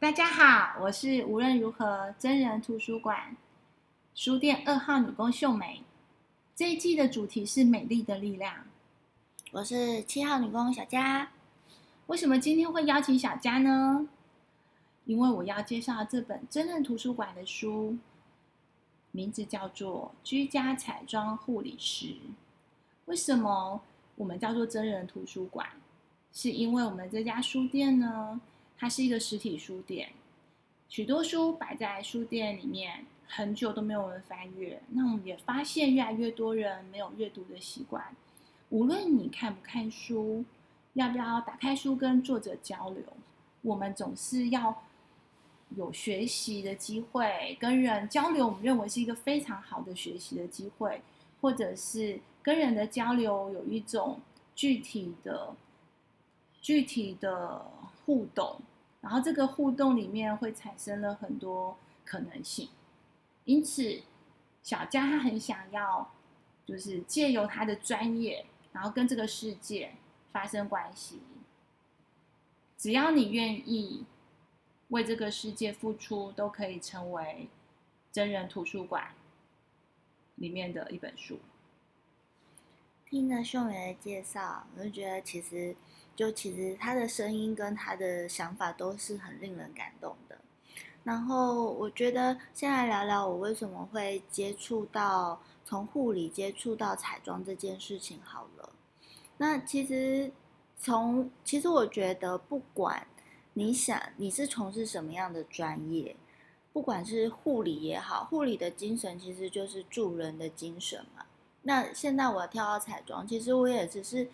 大家好，我是无论如何真人图书馆书店二号女工秀美。这一季的主题是美丽的力量。我是七号女工小佳。为什么今天会邀请小佳呢？因为我要介绍这本真人图书馆的书，名字叫做《居家彩妆护理师》。为什么我们叫做真人图书馆？是因为我们这家书店呢，它是一个实体书店，许多书摆在书店里面，很久都没有人翻阅。那我们也发现越来越多人没有阅读的习惯，无论你看不看书，要不要打开书跟作者交流，我们总是要有学习的机会，跟人交流，我们认为是一个非常好的学习的机会，或者是跟人的交流有一种具体的。具体的互动，然后这个互动里面会产生了很多可能性，因此小佳他很想要，就是借由他的专业，然后跟这个世界发生关系。只要你愿意为这个世界付出，都可以成为真人图书馆里面的一本书。听了秀美的介绍，我就觉得其实。就其实他的声音跟他的想法都是很令人感动的。然后我觉得先来聊聊我为什么会接触到从护理接触到彩妆这件事情好了。那其实从其实我觉得不管你想你是从事什么样的专业，不管是护理也好，护理的精神其实就是助人的精神嘛。那现在我要跳到彩妆，其实我也只是。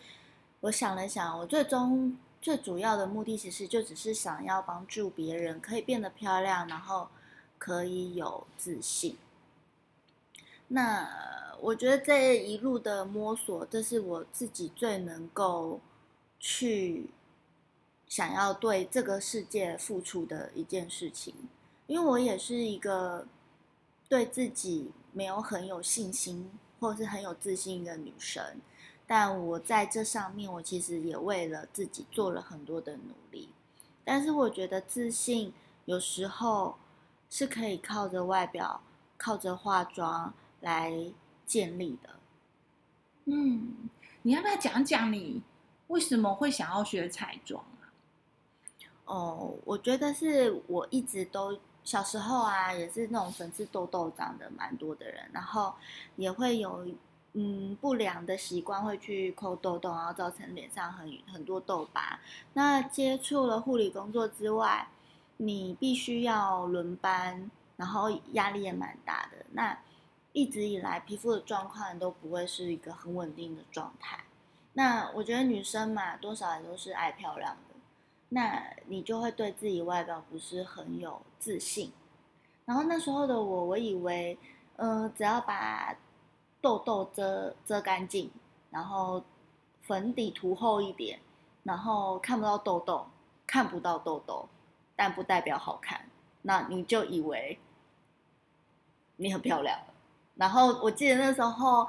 我想了想，我最终最主要的目的其实就只是想要帮助别人可以变得漂亮，然后可以有自信。那我觉得这一路的摸索，这是我自己最能够去想要对这个世界付出的一件事情，因为我也是一个对自己没有很有信心或是很有自信的女生。但我在这上面，我其实也为了自己做了很多的努力。但是我觉得自信有时候是可以靠着外表、靠着化妆来建立的。嗯，你要不要讲讲你为什么会想要学彩妆啊？哦，我觉得是我一直都小时候啊，也是那种粉刺痘痘长得蛮多的人，然后也会有。嗯，不良的习惯会去抠痘痘，然后造成脸上很很多痘疤。那接触了护理工作之外，你必须要轮班，然后压力也蛮大的。那一直以来皮肤的状况都不会是一个很稳定的状态。那我觉得女生嘛，多少也都是爱漂亮的，那你就会对自己外表不是很有自信。然后那时候的我，我以为，嗯，只要把痘痘遮遮干净，然后粉底涂厚一点，然后看不到痘痘，看不到痘痘，但不代表好看。那你就以为你很漂亮。然后我记得那时候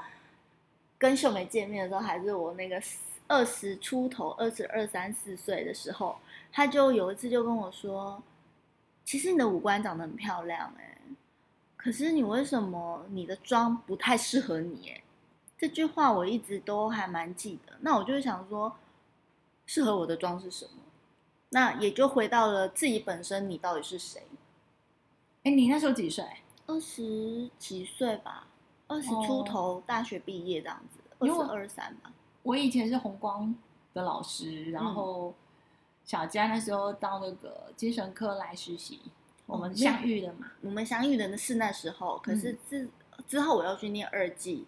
跟秀美见面的时候，还是我那个二十出头、二十二三四岁的时候，他就有一次就跟我说：“其实你的五官长得很漂亮，哎。”可是你为什么你的妆不太适合你？哎，这句话我一直都还蛮记得。那我就想说，适合我的妆是什么？那也就回到了自己本身，你到底是谁？哎，你那时候几岁？二十几岁吧，二十出头，大学毕业这样子，二十二三吧。我以前是红光的老师，然后小佳那时候到那个精神科来实习。我们相遇的嘛，我们相遇的是那时候，可是之之后我要去念二季，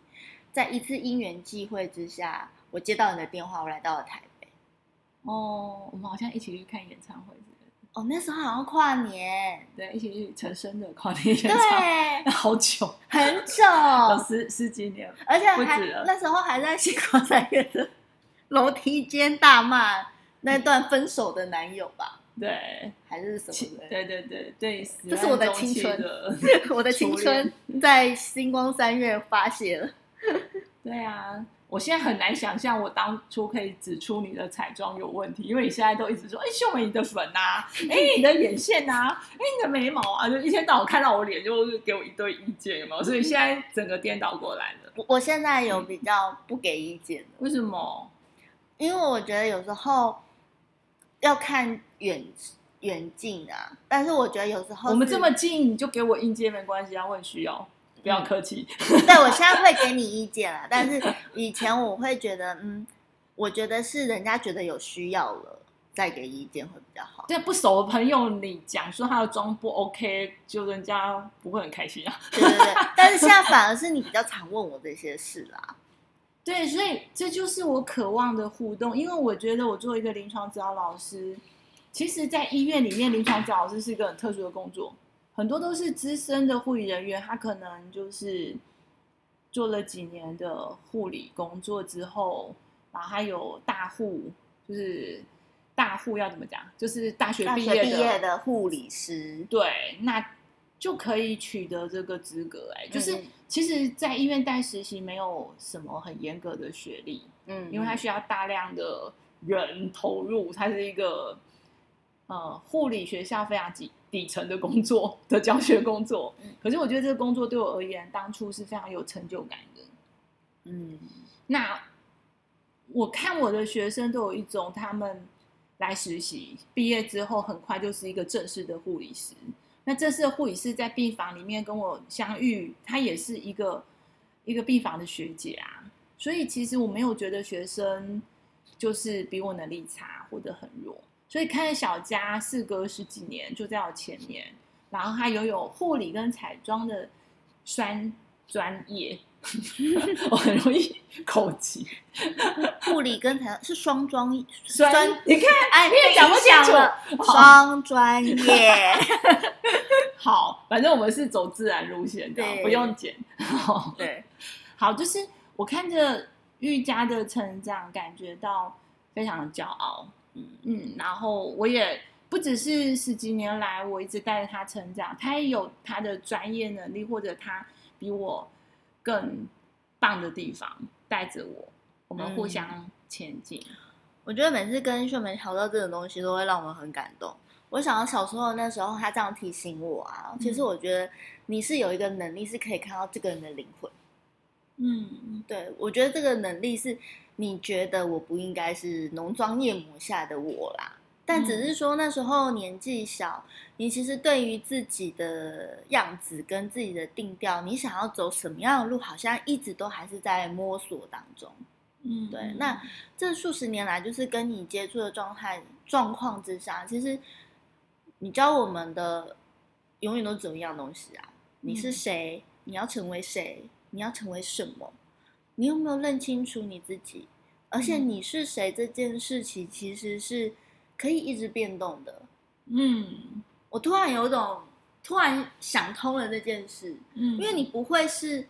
在一次因缘际会之下，我接到你的电话，我来到了台北。哦，我们好像一起去看演唱会。哦，那时候好像跨年，对，一起去陈升的跨年演唱会，对，好久，很久，有十十几年，而且还那时候还在星光三月的 楼梯间大骂那段分手的男友吧。对，还是什么的？对对对对，这是我的青春，我的青春在星光三月发泄了。对啊，我现在很难想象我当初可以指出你的彩妆有问题，因为你现在都一直说，哎，秀美你的粉啊，哎，你的眼线啊，哎，你的眉毛啊，就一天到晚看到我脸就是给我一堆意见，有没有？所以现在整个颠倒过来了。我我现在有比较不给意见为什么？因为我觉得有时候要看远远近啊，但是我觉得有时候我们这么近，你就给我意见没关系啊，我很需要。不要客气。对，我现在 会给你意见了，但是以前我会觉得，嗯，我觉得是人家觉得有需要了再给意见会比较好。对不熟的朋友，你讲说他的妆不 OK，就人家不会很开心啊。对对对，但是现在反而是你比较常问我这些事啦。对，所以这就是我渴望的互动，因为我觉得我作为一个临床指导老师，其实，在医院里面，临床指导老师是一个很特殊的工作。很多都是资深的护理人员，他可能就是做了几年的护理工作之后，然后还有大护，就是大护要怎么讲？就是大学毕业的护理师。对，那就可以取得这个资格。哎，就是其实，在医院带实习没有什么很严格的学历，嗯，因为它需要大量的人投入，它是一个呃护理学校非常底。底层的工作的教学工作，可是我觉得这个工作对我而言，当初是非常有成就感的。嗯，那我看我的学生都有一种，他们来实习，毕业之后很快就是一个正式的护理师。那这次护理师在病房里面跟我相遇，她也是一个一个病房的学姐啊。所以其实我没有觉得学生就是比我能力差或者很弱。所以看小佳事隔十几年就在我前面，然后她拥有护理跟彩妆的专专业，我很容易口急。护理跟才是双专，专你看哎，你也讲不讲了，双专业。好，反正我们是走自然路线的，不用剪。对，好，就是我看着玉佳的成长，感觉到非常的骄傲。嗯然后我也不只是十几年来，我一直带着他成长，他也有他的专业能力，或者他比我更棒的地方，带着我，我们互相前进。我觉得每次跟秀梅聊到这种东西，都会让我们很感动。我想到小时候那时候，他这样提醒我啊，其实我觉得你是有一个能力，是可以看到这个人的灵魂。嗯，对，我觉得这个能力是。你觉得我不应该是浓妆艳抹下的我啦，但只是说那时候年纪小，你其实对于自己的样子跟自己的定调，你想要走什么样的路，好像一直都还是在摸索当中。嗯，对。那这数十年来，就是跟你接触的状态状况之下，其实你教我们的永远都只有一样东西啊，你是谁？你要成为谁？你要成为什么？你有没有认清楚你自己？而且你是谁这件事情其实是可以一直变动的。嗯，我突然有种突然想通了这件事。嗯，因为你不会是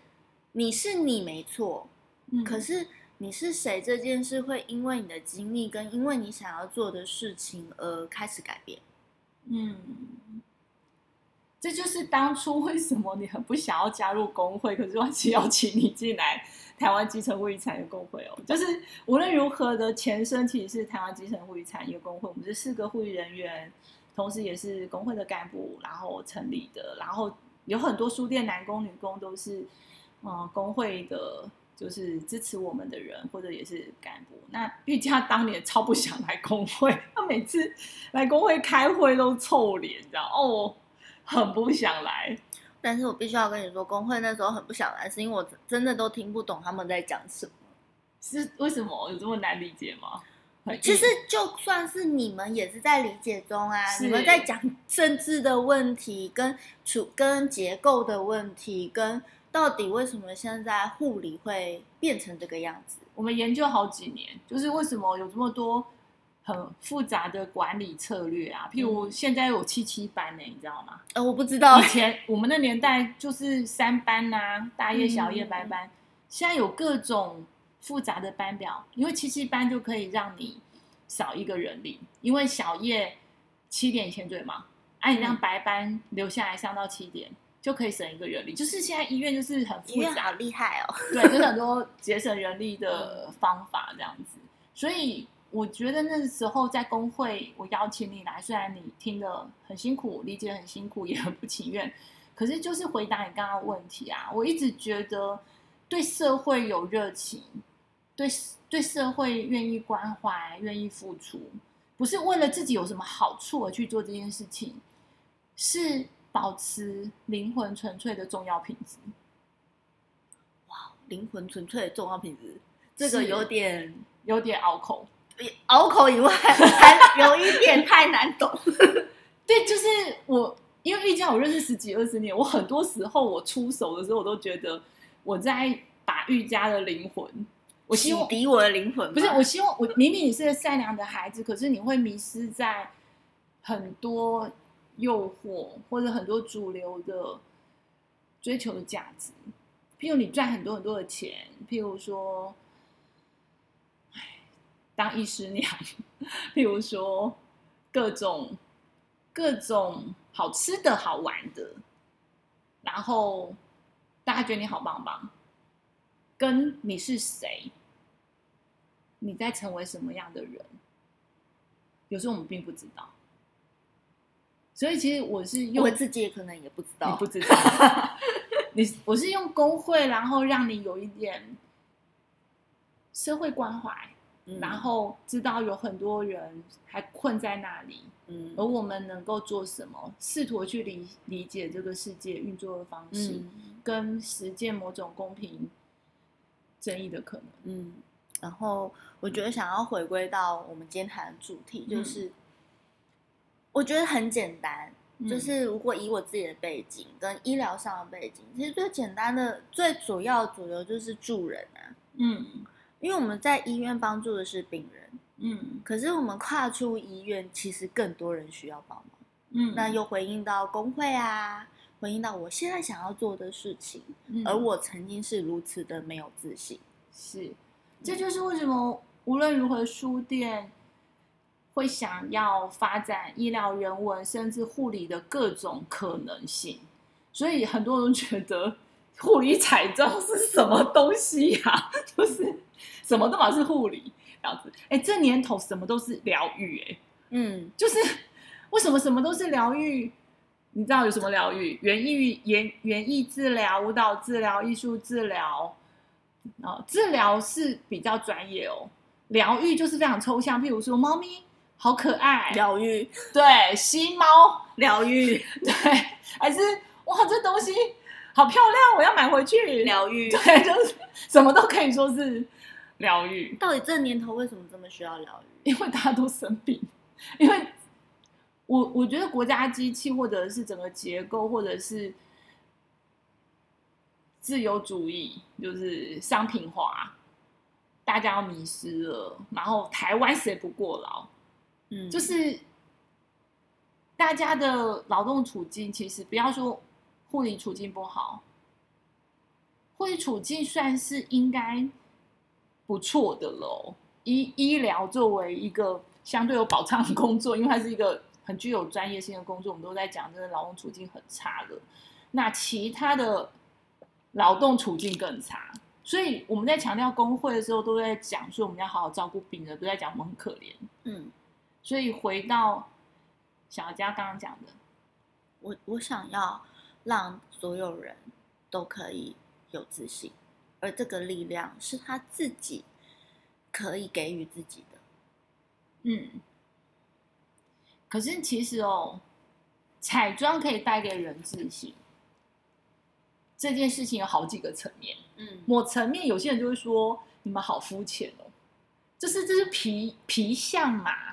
你是你没错，嗯，可是你是谁这件事会因为你的经历跟因为你想要做的事情而开始改变。嗯，这就是当初为什么你很不想要加入工会，可是万琪邀请你进来。台湾基层护理产业工会哦，就是无论如何的前身其实是台湾基层护理产业工会。我们是四个护理人员，同时也是工会的干部，然后成立的。然后有很多书店男工女工都是，嗯，工会的，就是支持我们的人，或者也是干部。那玉佳当年超不想来工会，他每次来工会开会都臭脸，知道哦，很不想来。但是我必须要跟你说，工会那时候很不想来，是因为我真的都听不懂他们在讲什么。是为什么有这么难理解吗？其实就算是你们也是在理解中啊，你们在讲政治的问题、跟处、跟结构的问题、跟到底为什么现在护理会变成这个样子？我们研究好几年，就是为什么有这么多。很复杂的管理策略啊，譬如现在有七七班呢，你知道吗？呃，我不知道。以前 我们的年代就是三班呐，大夜、小夜、白班。现在有各种复杂的班表，因为七七班就可以让你少一个人力，因为小夜七点以前最忙，哎，你让白班留下来上到七点，就可以省一个人力。就是现在医院就是很复医院好杂，厉害哦。对，就是很多节省人力的 方法这样子。所以我觉得那时候在工会，我邀请你来，虽然你听得很辛苦，理解很辛苦，也很不情愿，可是就是回答你刚刚的问题啊。我一直觉得对社会有热情，对对社会愿意关怀、愿意付出，不是为了自己有什么好处而去做这件事情，是保持灵魂纯粹的重要品质。灵魂纯粹的重要品质，这个有点有点拗口。拗口以外，还有一点太难懂。对，就是我，因为瑜伽我认识十几二十年，我很多时候我出手的时候，我都觉得我在把瑜伽的灵魂，我希望抵我的灵魂，不是，我希望我明明你是个善良的孩子，可是你会迷失在很多诱惑或者很多主流的追求的价值，譬如你赚很多很多的钱，譬如说，唉，当医师娘，譬如说各种各种好吃的好玩的，然后大家觉得你好棒棒，跟你是谁，你在成为什么样的人，有时候我们并不知道。所以其实我是用我自己也可能也不知道。你不知道，你我是用工会，然后让你有一点社会关怀，嗯。然后知道有很多人还困在那里，嗯。而我们能够做什么，试图去理理解这个世界运作的方式，嗯。跟实践某种公平正义的可能。嗯，然后我觉得想要回归到我们今天谈的主题，嗯。就是、我觉得很简单，就嗯是如果以我自己的背景跟医疗上的背景，其实最简单的、最主要主流就是助人啊。嗯因为我们在医院帮助的是病人，嗯可是我们跨出医院，其实更多人需要帮忙。嗯，那又回应到工会啊，回应到我现在想要做的事情，嗯而我曾经是如此的没有自信。是，这就是为什么无论如何书店会想要发展医疗人文甚至护理的各种可能性，所以很多人觉得护理彩妆是什么东西呀、就是什么都嘛是护理这样子。哎，这年头什么都是疗愈，哎，嗯就是为什么什么都是疗愈？你知道有什么疗愈？园艺、园园艺治疗、舞蹈治疗、艺术治疗。啊，治疗是比较专业哦，疗愈就是非常抽象。譬如说，猫咪好可爱，疗愈，对，吸猫，疗愈，对，还是哇，这东西好漂亮，我要买回去。疗愈。对，就是什么都可以说是疗愈。到底这年头为什么这么需要疗愈？因为大家都生病，因为我我觉得国家机器或者是整个结构或者是自由主义，就是商品化，大家要迷失了，然后台湾谁不过劳？嗯，就是大家的劳动处境，其实不要说护理处境不好，护理处境算是应该不错的喽。医医疗作为一个相对有保障的工作，因为它是一个很具有专业性的工作，我们都在讲这个劳动处境很差的。那其他的劳动处境更差，所以我们在强调工会的时候，都在讲说我们要好好照顾病人，都在讲我们很可怜。嗯，所以回到小佳刚刚讲的，我我想要让所有人都可以有自信，而这个力量是他自己可以给予自己的。嗯，可是其实哦，彩妆可以带给人自信，这件事情有好几个层面。嗯某层面，有些人就会说你们好肤浅哦，就是这是皮皮相嘛，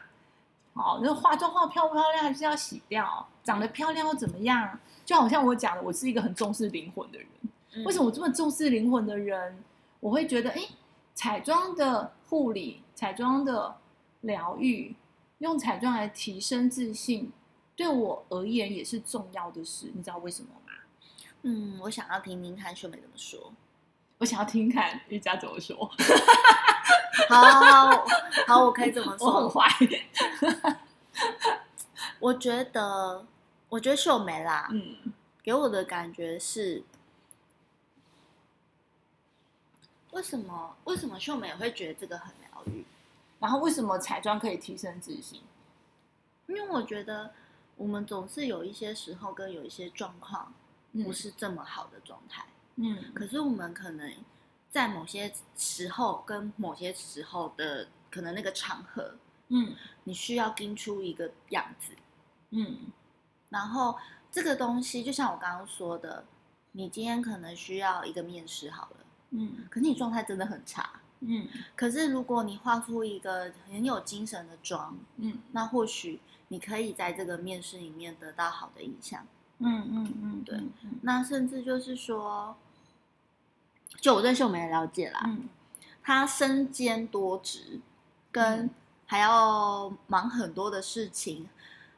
哦，那化妆化漂不漂亮还是要洗掉，长得漂亮又怎么样？就好像我讲的，我是一个很重视灵魂的人。嗯为什么我这么重视灵魂的人，我会觉得，哎，彩妆的护理、彩妆的疗愈，用彩妆来提升自信，对我而言也是重要的事。你知道为什么吗？嗯，我想要听听看秀美怎么说。我想要听看瑜伽怎么说，好好好，我可以这么说我很说。坏。我觉得，我觉得秀梅啦，嗯给我的感觉是，为什么为什么秀美会觉得这个很疗愈？然后为什么彩妆可以提升自信？因为我觉得我们总是有一些时候跟有一些状况不是这么好的状态，嗯，可是我们可能在某些时候跟某些时候的可能那个场合，嗯。你需要盯出一个样子，嗯。然后这个东西就像我刚刚说的，你今天可能需要一个面试好了，嗯。可是你状态真的很差。嗯。可是如果你画出一个很有精神的妆，嗯。那或许你可以在这个面试里面得到好的印象。嗯嗯嗯，对嗯。那甚至就是说，就我对秀梅的了解啦，嗯她身兼多职，跟嗯还要忙很多的事情，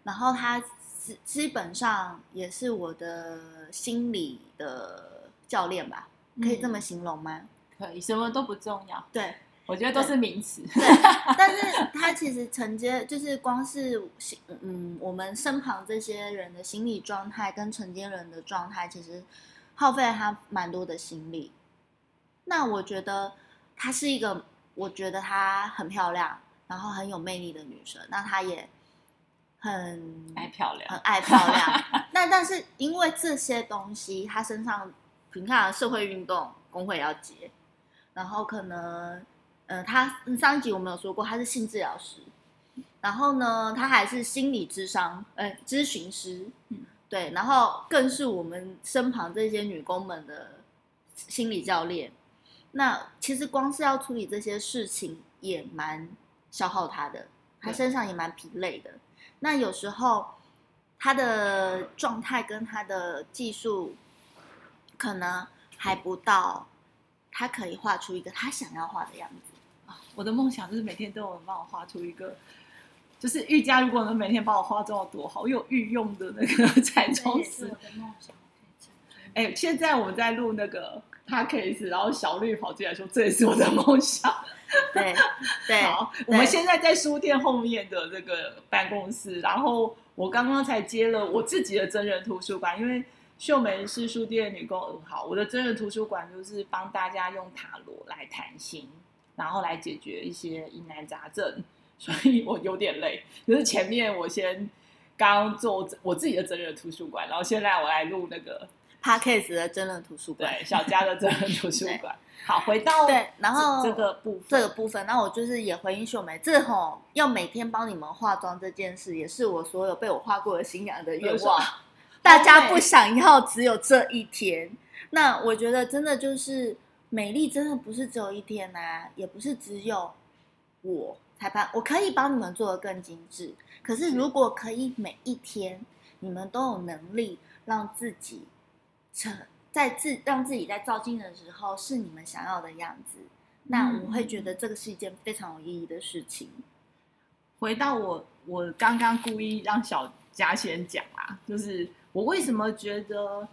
然后她基基本上也是我的心理的教练吧，可以这么形容吗？可以，什么都不重要，对，我觉得都是名词。对，但是他其实承接就是光是心嗯，我们身旁这些人的心理状态跟承接人的状态，其实耗费了他蛮多的心力。那我觉得她是一个，我觉得她很漂亮，然后很有魅力的女生。那她也很爱漂亮很，爱漂亮。那但是因为这些东西，她身上你看社会运动工会要结，然后可能呃，她上一集我们有说过，她是性治疗师，然后呢，她还是心理智商呃咨询师，嗯对，然后更是我们身旁这些女工们的心理教练。那其实光是要处理这些事情也蛮消耗他的，他身上也蛮疲累的。那有时候他的状态跟他的技术可能还不到，他可以画出一个他想要画的样子。我的梦想就是每天都有人帮我画出一个，就是瑜伽如果能每天帮我化妆有多好，有御用的那个 彩妆师。哎、现在我们在录那个 podcast，然后小绿跑进来说这也是我的梦想。对对，好，我们现在在书店后面的这个办公室，然后我刚刚才接了我自己的真人图书馆，因为秀梅是书店女工二号，我的真人图书馆就是帮大家用塔罗来谈心，然后来解决一些疑难杂症，所以我有点累。就是前面我先刚做我自己的真人图书馆，然后现在我来录那个 Podcast 的真人图书馆。对小家的真人图书 馆。好，回到对，然后这个部分，这个部分，那我就是也回应秀梅，这吼要每天帮你们化妆这件事，也是我所有被我化过的新娘的愿望。大家不想要只有这一天，那我觉得真的就是美丽，真的不是只有一天啊，也不是只有我才帮，我可以帮你们做的更精致。可是如果可以每一天你们都有能力让自己成在自让自己在照镜的时候是你们想要的样子，那我会觉得这个是一件非常有意义的事情。回到我，我刚刚故意让小佳先讲啦，就是我为什么觉得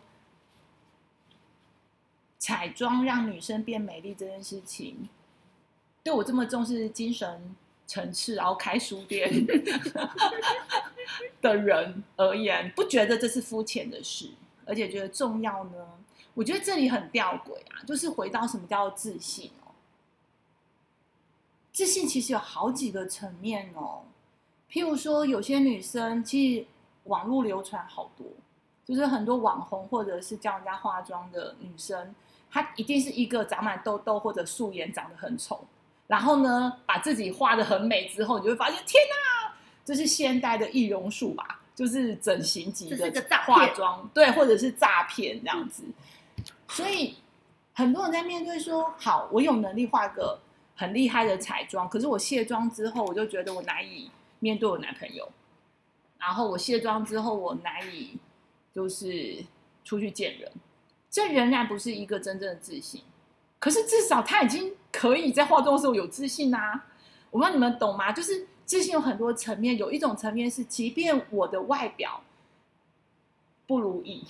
彩妆让女生变美丽这件事情，对我这么重视精神层次，然后开书店 的人而言，不觉得这是肤浅的事，而且觉得重要呢？我觉得这里很吊诡啊，就是回到什么叫自信哦。自信其实有好几个层面哦，譬如说，有些女生其实网络流传好多，就是很多网红或者是教人家化妆的女生，她一定是一个长满痘痘或者素颜长得很丑，然后呢把自己画的很美之后，你就会发现天哪，这是现代的易容术吧，就是整形级的化妆，对，或者是诈骗这样子。所以很多人在面对说，好，我有能力画个很厉害的彩妆，可是我卸妆之后，我就觉得我难以面对我男朋友，然后我卸妆之后，我难以就是出去见人，这仍然不是一个真正的自信。可是至少他已经可以在化妆的时候有自信啊！我不知道你们懂吗？就是自信有很多层面，有一种层面是，即便我的外表不如意，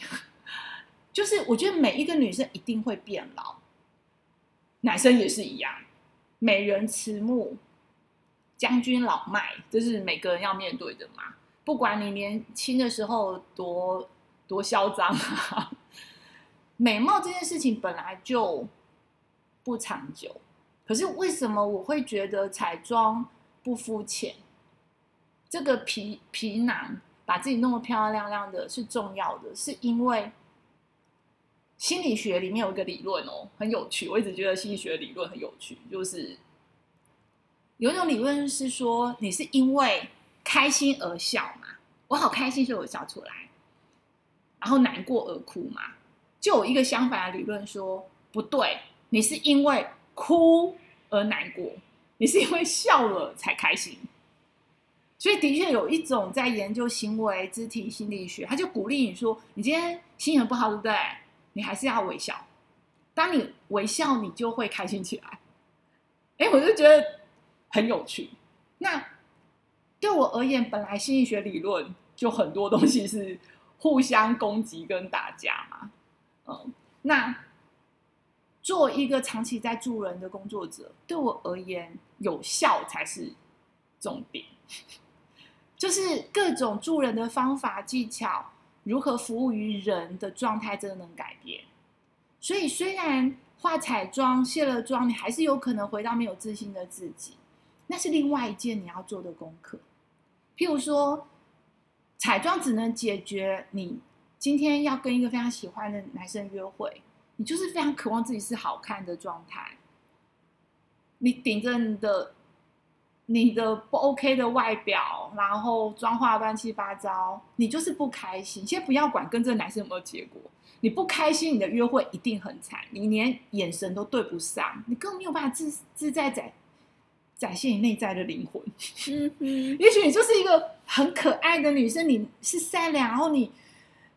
就是我觉得每一个女生一定会变老，男生也是一样，美人迟暮，将军老迈，这是每个人要面对的嘛。不管你年轻的时候多多嚣张！美貌这件事情本来就不长久，可是为什么我会觉得彩妆不肤浅？这个皮皮囊把自己弄得漂漂亮亮的是重要的，是因为心理学里面有一个理论哦，很有趣。我一直觉得心理学理论很有趣，就是有一种理论是说，你是因为开心而笑嘛？我好开心，所以我笑出来，然后难过而哭嘛？就有一个相反的理论说，不对，你是因为哭而难过，你是因为笑了才开心。所以的确有一种在研究行为肢体心理学，他就鼓励你说，你今天心情不好，对不对？你还是要微笑。当你微笑，你就会开心起来。哎，我就觉得很有趣。那对我而言，本来心理学理论就很多东西是互相攻击跟打架嘛。嗯，那做一个长期在助人的工作者，对我而言，有效才是重点。就是各种助人的方法技巧，如何服务于人的状态，真的能改变。所以，虽然化彩妆、卸了妆，你还是有可能回到没有自信的自己，那是另外一件你要做的功课。譬如说，彩妆只能解决你今天要跟一个非常喜欢的男生约会，你就是非常渴望自己是好看的状态，你顶着你的。你的不 OK 的外表，然后妆化乱七八糟，你就是不开心。先不要管跟这个男生有没有结果，你不开心，你的约会一定很惨，你连眼神都对不上，你更没有办法自自在展展现你内在的灵魂。也许你就是一个很可爱的女生，你是善良，然后你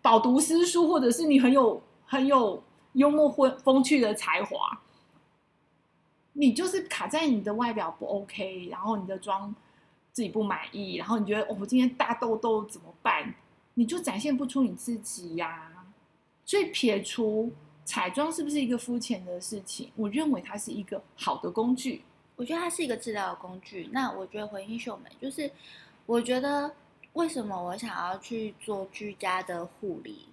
饱读诗书，或者是你很有很有幽默风风趣的才华。你就是卡在你的外表不 OK，然后你的妆自己不满意，然后你觉得我今天大痘痘怎么办？你就展现不出你自己呀。所以撇除彩妆是不是一个肤浅的事情，我认为它是一个好的工具。我觉得它是一个治疗的工具。那我觉得回应秀美，就是我觉得为什么我想要去做居家的护理，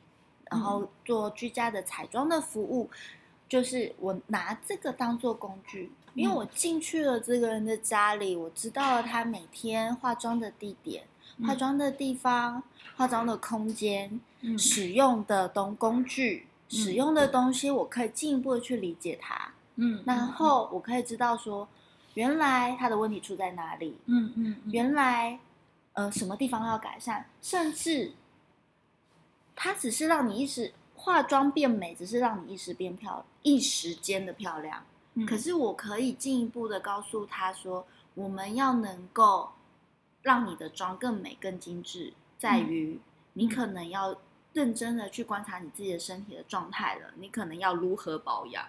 然后做居家的彩妆的服务。就是我拿这个当做工具，因为我进去了这个人的家里，我知道了他每天化妆的地点、化妆的地方、化妆的空间、使用的东工具、使用的东西，我可以进一步的去理解他。嗯，然后我可以知道说，原来他的问题出在哪里。嗯嗯，原来呃什么地方要改善，甚至他只是让你一时。化妆变美只是让你一时变漂一时间的漂亮，可是我可以进一步的告诉他说，我们要能够让你的妆更美更精致，在于你可能要认真的去观察你自己的身体的状态了，你可能要如何保养。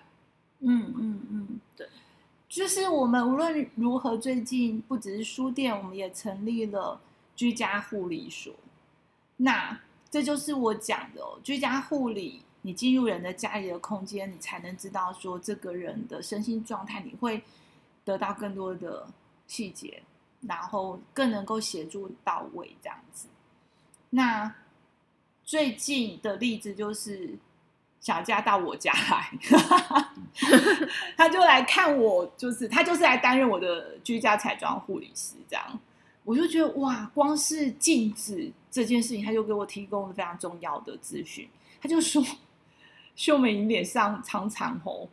嗯嗯嗯，对，就是我们无论如何，最近不只是书店，我们也成立了居家护理所。那这就是我讲的哦，居家护理，你进入人的家里的空间，你才能知道说这个人的身心状态，你会得到更多的细节，然后更能够协助到位这样子。那最近的例子就是小佳到我家来，他就来看我，就是他就是来担任我的居家彩妆护理师这样。我就觉得哇，光是镜子这件事情，他就给我提供了非常重要的资讯。他就说，秀美，你脸上常常红，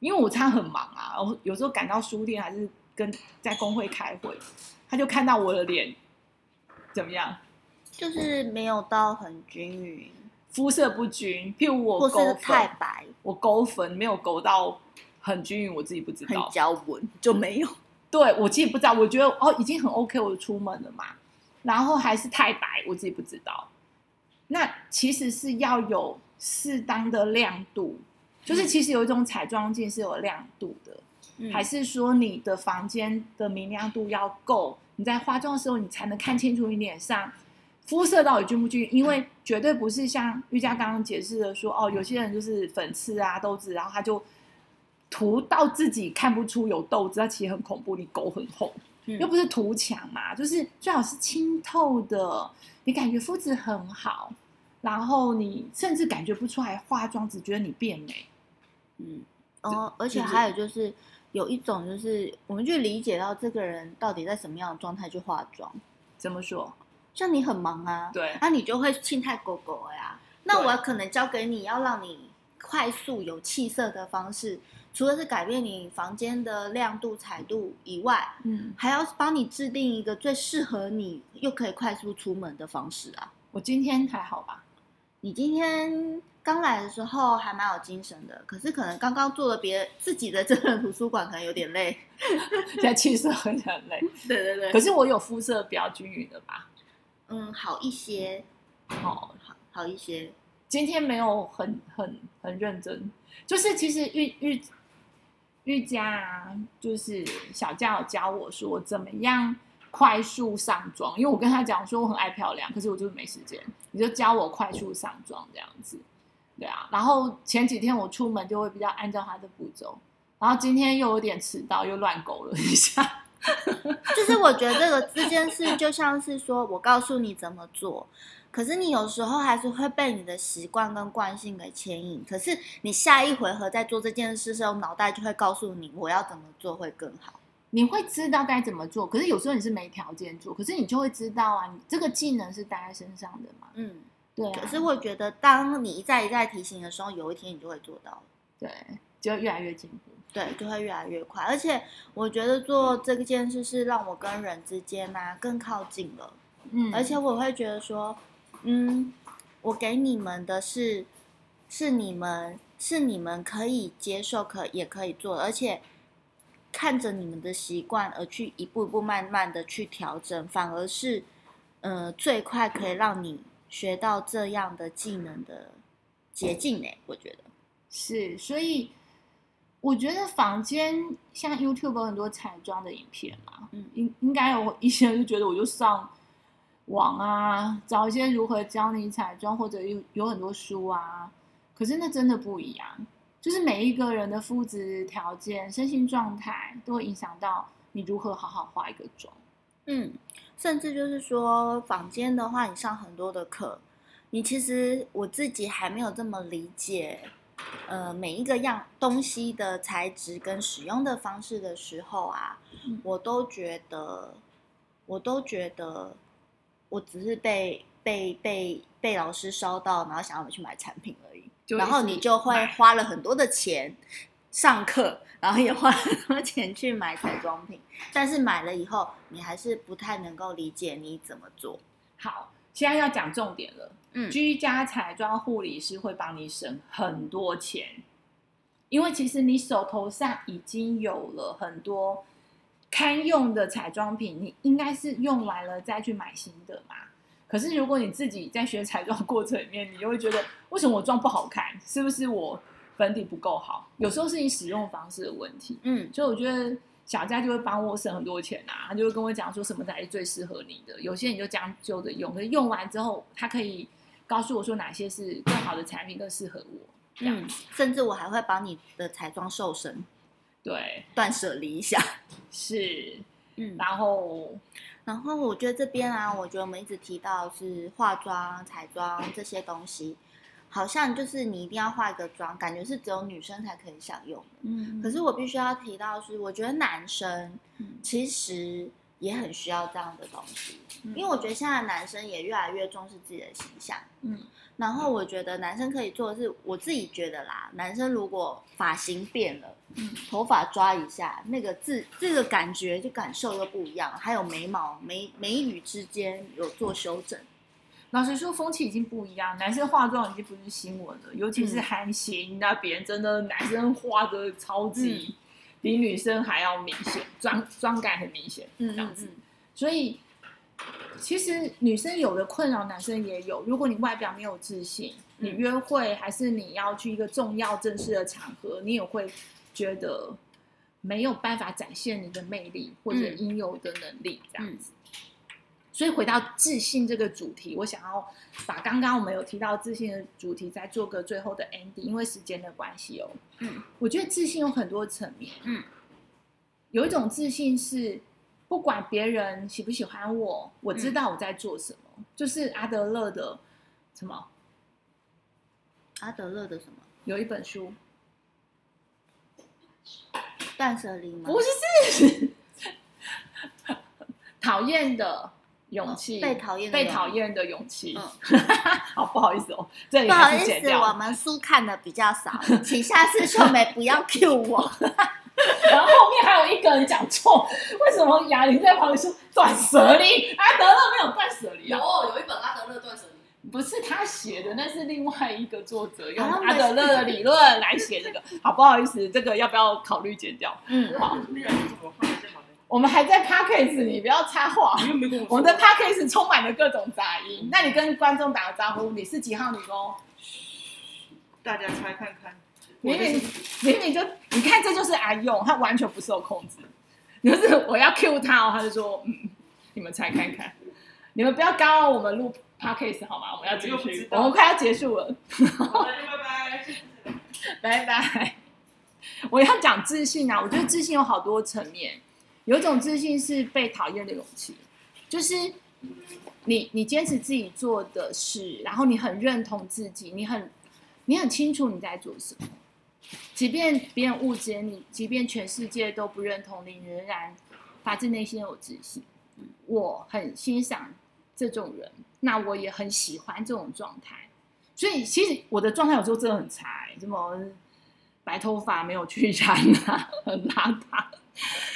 因为我常常很忙啊，我有时候赶到书店还是跟在工会开会，他就看到我的脸怎么样，就是没有到很均匀，肤色不均，譬如我勾太白，我勾粉没有勾到很均匀，我自己不知道，很焦纹就没有。对我自己不知道，我觉得哦已经很 OK，我就出门了嘛。然后还是太白，我自己不知道。那其实是要有适当的亮度，就是其实有一种彩妆镜是有亮度的，还是说你的房间的明亮度要够，你在化妆的时候你才能看清楚你脸上肤色到底均不均。因为绝对不是像瑜伽刚刚解释的说，哦有些人就是粉刺啊痘子，然后他就。涂到自己看不出有痘子，它其实很恐怖。你狗很厚，又不是涂墙嘛，就是最好是清透的。你感觉肤质很好，然后你甚至感觉不出来化妆，只觉得你变美。嗯，哦，而且还有就是有一种就是我们去理解到这个人到底在什么样的状态去化妆。怎么说？像你很忙啊，对那、你就会青态狗狗了呀。那我可能教给你要让你快速有气色的方式，除了是改变你房间的亮度、彩度以外，嗯，还要帮你制定一个最适合你又可以快速出门的方式啊。我今天还好吧？你今天刚来的时候还蛮有精神的，可是可能刚刚做了别自己的真人图书馆，可能有点累。现在气色很很累，对对对可是我有肤色比较均匀的吧？嗯，好一些，好，好好一些。今天没有很很很认真，就是其实瑜瑜瑜伽啊，就是小佳有教我说怎么样快速上妆，因为我跟他讲说我很爱漂亮，可是我就是没时间，你就教我快速上妆这样子，对啊。然后前几天我出门就会比较按照他的步骤，然后今天又有点迟到，又乱勾了一下。就是我觉得这个这件事就像是说我告诉你怎么做，可是你有时候还是会被你的习惯跟惯性给牵引。可是你下一回合在做这件事的时候，脑袋就会告诉你我要怎么做会更好。你会知道该怎么做，可是有时候你是没条件做，可是你就会知道啊，你这个技能是带在身上的嘛。嗯，对啊，可是我觉得当你一再一再提醒的时候，有一天你就会做到。对，就越来越进步。对，就会越来越快。而且我觉得做这件事是让我跟人之间啊更靠近了。嗯而且我会觉得说，嗯，我给你们的是是你们是你们可以接受可也可以做，而且看着你们的习惯而去一步一步慢慢的去调整，反而是呃最快可以让你学到这样的技能的捷径呢。我觉得，是，所以我觉得房间像 YouTube 有很多彩妆的影片嘛，嗯应应该有一些人就觉得我就上网啊，找一些如何教你彩妆，或者有有很多书啊，可是那真的不一样。就是每一个人的肤质条件、身心状态都会影响到你如何好好化一个妆。嗯，甚至就是说，坊间的话，你上很多的课，你其实我自己还没有这么理解，呃，每一个样东西的材质跟使用的方式的时候啊，嗯我都觉得，我都觉得，我只是被被被被老师烧到，然后想要我去买产品而已，然后你就会花了很多的钱上课，然后也花了很多钱去买彩妆品，但是买了以后，你还是不太能够理解你怎么做。好，现在要讲重点了。嗯居家彩妆护理师会帮你省很多钱，因为其实你手头上已经有了很多堪用的彩妆品，你应该是用完了再去买新的嘛。可是如果你自己在学彩妆的过程里面，你就会觉得为什么我妆不好看？是不是我粉底不够好？有时候是你使用方式的问题。嗯所以我觉得小佳就会帮我省很多钱啊，他就会跟我讲说什么才是最适合你的。有些你就将就着用，可是用完之后，他可以告诉我说哪些是更好的产品，更适合我。嗯，甚至我还会帮你的彩妆瘦身，对，断舍离一下。是。嗯，然后然后我觉得这边啊，我觉得我们一直提到是化妆、彩妆这些东西，好像就是你一定要化一个妆，感觉是只有女生才可以享用的。嗯可是我必须要提到是，我觉得男生嗯其实也很需要这样的东西，嗯因为我觉得现在男生也越来越重视自己的形象。嗯然后我觉得男生可以做的是，我自己觉得啦，男生如果发型变了，嗯头发抓一下，那个自这个感觉就感受又不一样，还有眉毛眉眉宇之间有做修整。老实说，风气已经不一样，男生化妆已经不是新闻了，尤其是嗯韩星那边，真的男生化的超级、比女生还要明显，妆妆感很明显，嗯这样子。所以其实女生有的困扰，男生也有。如果你外表没有自信，你嗯约会还是你要去一个重要正式的场合，你也会觉得没有办法展现你的魅力或者嗯应有的能力，这样子。所以回到自信这个主题，我想要把刚刚我们有提到自信的主题再做个最后的 ending，因为时间的关系哦。嗯，我觉得自信有很多层面。嗯，有一种自信是不管别人喜不喜欢我，我知嗯道我在做什么，就是阿德勒的什么阿德勒的什么有一本书，断舍离吗？不是是讨厌的勇气，哦被讨厌的被勇讨厌的勇气。嗯 好，不好意思哦，这里不好意思。我们书看的比较少，请下次秀美不要 cue 我。然后后面还有一个人讲错，为什么哑铃在旁边说断舍离？阿德勒没有断舍离有啊，有一本阿德勒断舍离，不是他写的，那是另外一个作者用啊阿德勒的理论来写这个。好，不好意思，这个要不要考虑剪掉？嗯，好那个是怎么放在这旁边？我们还在 podcast，你不要插话。你又没跟我说。我们的 podcast 充满了各种杂音，那你跟观众打个招呼，你是几号女工？大家猜看看。明明明明就你看，这就是阿用，他完全不受控制。就是我要 cue 他哦，他就说嗯，你们猜看看，你们不要干扰我们录 podcast 好吗？我们要继续我们快要结束了，拜拜。我要讲自信啊，我觉得自信有好多层面，有一种自信是被讨厌的勇气，就是你你坚持自己做的事，然后你很认同自己，你很你很清楚你在做什么，即便别人误解你，即便全世界都不认同你，仍然发自内心有自信。我很欣赏这种人，那我也很喜欢这种状态。所以其实我的状态有时候真的很差、欸，什么白头发没有去染啊，很邋遢。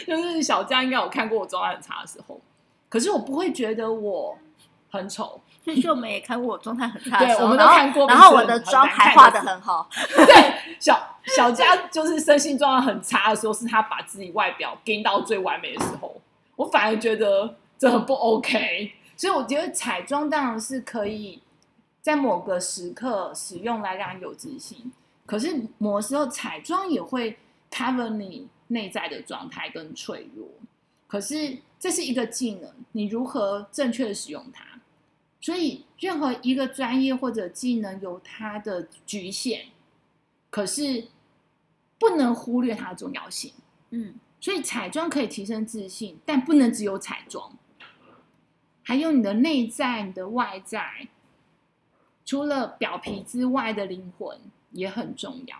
就是小佳应该有看过我状态很差的时候，可是我不会觉得我很丑。秀美也看过我状态很差的时候，对我们都看过然后我的妆还难看的时画的很好，对，小小佳就是身心状态很差的时候，是他把自己外表盯到最完美的时候，我反而觉得这很不 OK。所以我觉得彩妆当然是可以在某个时刻使用来让你有自信，可是某时候彩妆也会 cover 你内在的状态跟脆弱。可是这是一个技能，你如何正确的使用它？所以任何一个专业或者技能有它的局限，可是不能忽略它的重要性。嗯，所以彩妆可以提升自信，但不能只有彩妆，还有你的内在、你的外在，除了表皮之外的灵魂也很重要。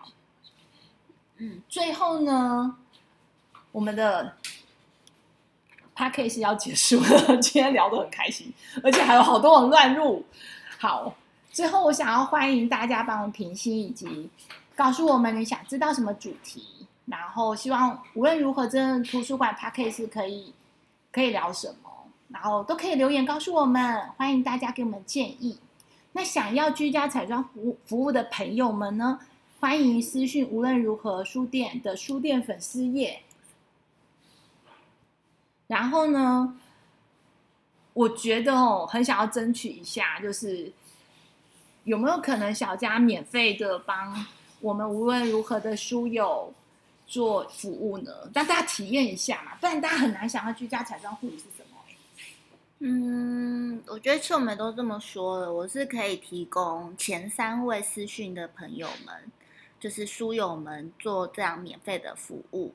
嗯，最后呢，我们的 p a c k a g e 要结束了，今天聊得很开心，而且还有好多人乱入。好，最后我想要欢迎大家帮我评析，以及告诉我们你想知道什么主题，然后希望无论如何，真图书馆 p a c k a g e 可以可以聊什么，然后都可以留言告诉我们，欢迎大家给我们建议。那想要居家彩妆服务服务的朋友们呢，欢迎私讯无论如何书店的书店粉丝页。然后呢，我觉得哦，很想要争取一下，就是有没有可能小佳免费的帮我们无论如何的书友做服务呢？让大家体验一下嘛，不然大家很难想要居家彩妆护理是什么、嗯，我觉得秀美都这么说了，我是可以提供前三位私讯的朋友们，就是书友们做这样免费的服务。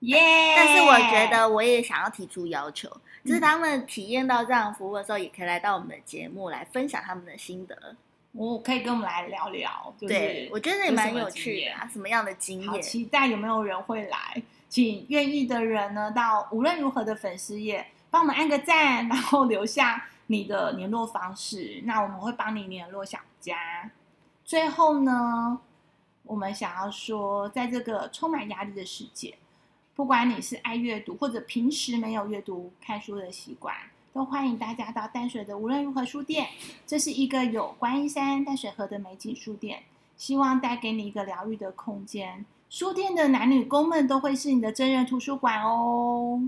耶、但是我觉得我也想要提出要求，就是他们体验到这样的服务的时候，也可以来到我们的节目来分享他们的心得。我可以跟我们来聊聊，就是对，我觉得也蛮有趣的、啊，什么样的经好验？期待有没有人会来，请愿意的人呢，到无论如何的粉丝页帮我们按个赞，然后留下你的联络方式，那我们会帮你联络小佳。最后呢，我们想要说，在这个充满压力的世界，不管你是爱阅读或者平时没有阅读看书的习惯，都欢迎大家到淡水的无论如何书店。这是一个有观音山淡水河的美景书店，希望带给你一个疗愈的空间。书店的男女工们都会是你的真人图书馆哦。